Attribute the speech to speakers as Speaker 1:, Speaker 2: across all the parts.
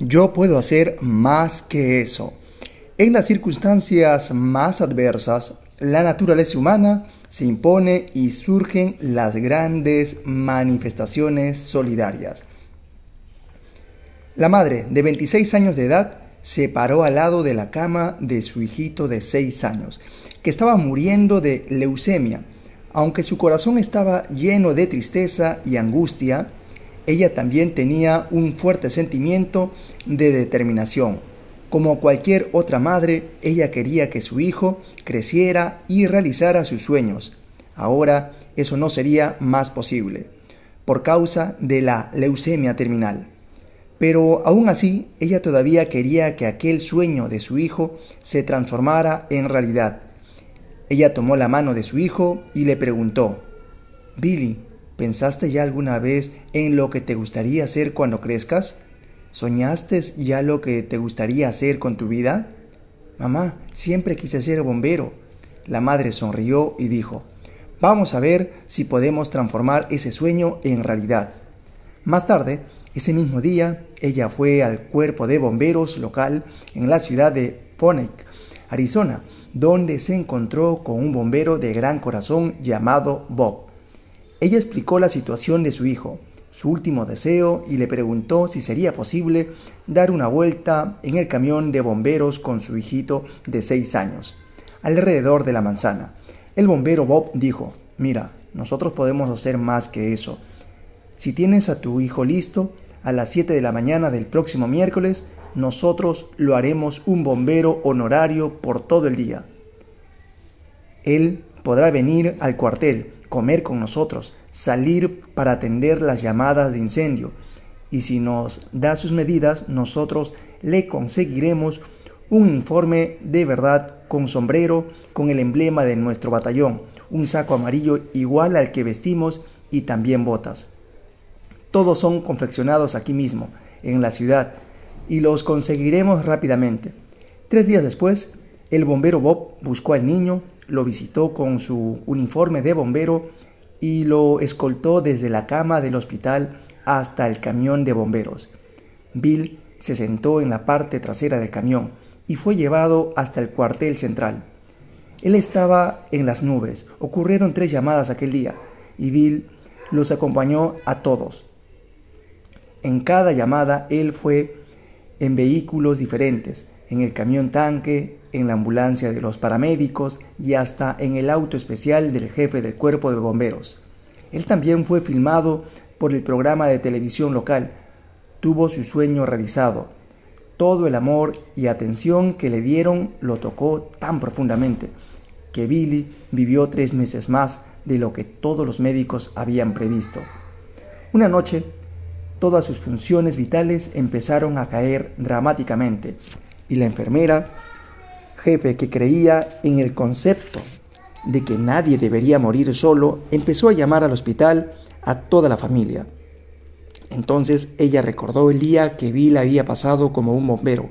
Speaker 1: Yo puedo hacer más que eso. En las circunstancias más adversas, la naturaleza humana se impone y surgen las grandes manifestaciones solidarias. La madre, de 26 años de edad, se paró al lado de la cama de su hijito de 6 años, que estaba muriendo de leucemia. Aunque su corazón estaba lleno de tristeza y angustia, ella también tenía un fuerte sentimiento de determinación. Como cualquier otra madre, ella quería que su hijo creciera y realizara sus sueños. Ahora eso no sería más posible, por causa de la leucemia terminal. Pero aún así, ella todavía quería que aquel sueño de su hijo se transformara en realidad. Ella tomó la mano de su hijo y le preguntó, Billy, ¿Pensaste ya alguna vez en lo que te gustaría hacer cuando crezcas? ¿Soñaste ya lo que te gustaría hacer con tu vida? Mamá, siempre quise ser bombero. La madre sonrió y dijo, vamos a ver si podemos transformar ese sueño en realidad. Más tarde, ese mismo día, ella fue al cuerpo de bomberos local en la ciudad de Phoenix, Arizona, donde se encontró con un bombero de gran corazón llamado Bob. Ella explicó la situación de su hijo, su último deseo y le preguntó si sería posible dar una vuelta en el camión de bomberos con su hijito de seis años, alrededor de la manzana. El bombero Bob dijo, mira, nosotros podemos hacer más que eso. Si tienes a tu hijo listo, a las 7 de la mañana del próximo miércoles, nosotros lo haremos un bombero honorario por todo el día. Él podrá venir al cuartel, comer con nosotros, salir para atender las llamadas de incendio. Y si nos da sus medidas, nosotros le conseguiremos un uniforme de verdad con sombrero, con el emblema de nuestro batallón, un saco amarillo igual al que vestimos y también botas. Todos son confeccionados aquí mismo, en la ciudad, y los conseguiremos rápidamente. Tres días después, el bombero Bob buscó al niño, lo visitó con su uniforme de bombero y lo escoltó desde la cama del hospital hasta el camión de bomberos. Bill se sentó en la parte trasera del camión y fue llevado hasta el cuartel central. Él estaba en las nubes. Ocurrieron tres llamadas aquel día y Bill los acompañó a todos. En cada llamada él fue en vehículos diferentes, en el camión tanque, en la ambulancia de los paramédicos y hasta en el auto especial del jefe del cuerpo de bomberos. Él también fue filmado por el programa de televisión local. Tuvo su sueño realizado. Todo el amor y atención que le dieron lo tocó tan profundamente que Billy vivió tres meses más de lo que todos los médicos habían previsto. Una noche, todas sus funciones vitales empezaron a caer dramáticamente y la enfermera jefe que creía en el concepto de que nadie debería morir solo, empezó a llamar al hospital a toda la familia. Entonces ella recordó el día que Bill había pasado como un bombero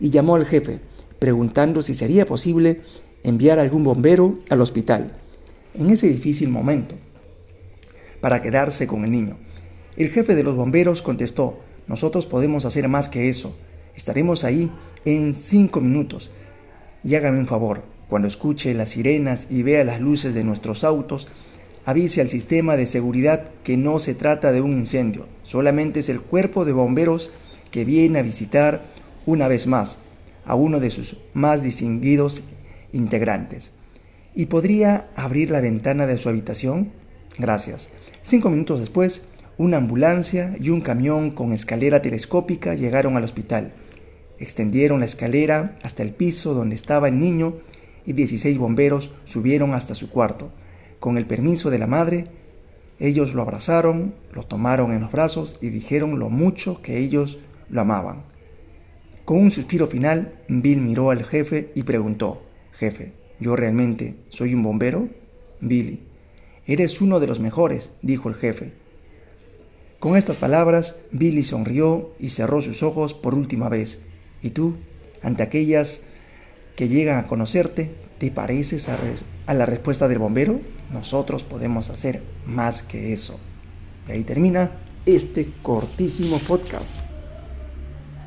Speaker 1: y llamó al jefe, preguntando si sería posible enviar algún bombero al hospital en ese difícil momento para quedarse con el niño. El jefe de los bomberos contestó, nosotros podemos hacer más que eso. Estaremos ahí en cinco minutos. Y hágame un favor, cuando escuche las sirenas y vea las luces de nuestros autos, avise al sistema de seguridad que no se trata de un incendio, solamente es el cuerpo de bomberos que viene a visitar una vez más a uno de sus más distinguidos integrantes. ¿Y podría abrir la ventana de su habitación? Gracias. Cinco minutos después, una ambulancia y un camión con escalera telescópica llegaron al hospital. Extendieron la escalera hasta el piso donde estaba el niño y 16 bomberos subieron hasta su cuarto. Con el permiso de la madre, ellos lo abrazaron, lo tomaron en los brazos y dijeron lo mucho que ellos lo amaban. Con un suspiro final, Bill miró al jefe y preguntó, Jefe, ¿yo realmente soy un bombero? Billy, eres uno de los mejores, dijo el jefe. Con estas palabras, Billy sonrió y cerró sus ojos por última vez. ¿Y tú, ante aquellas que llegan a conocerte, te pareces a, a, la respuesta del bombero? Nosotros podemos hacer más que eso. Y ahí termina este cortísimo podcast.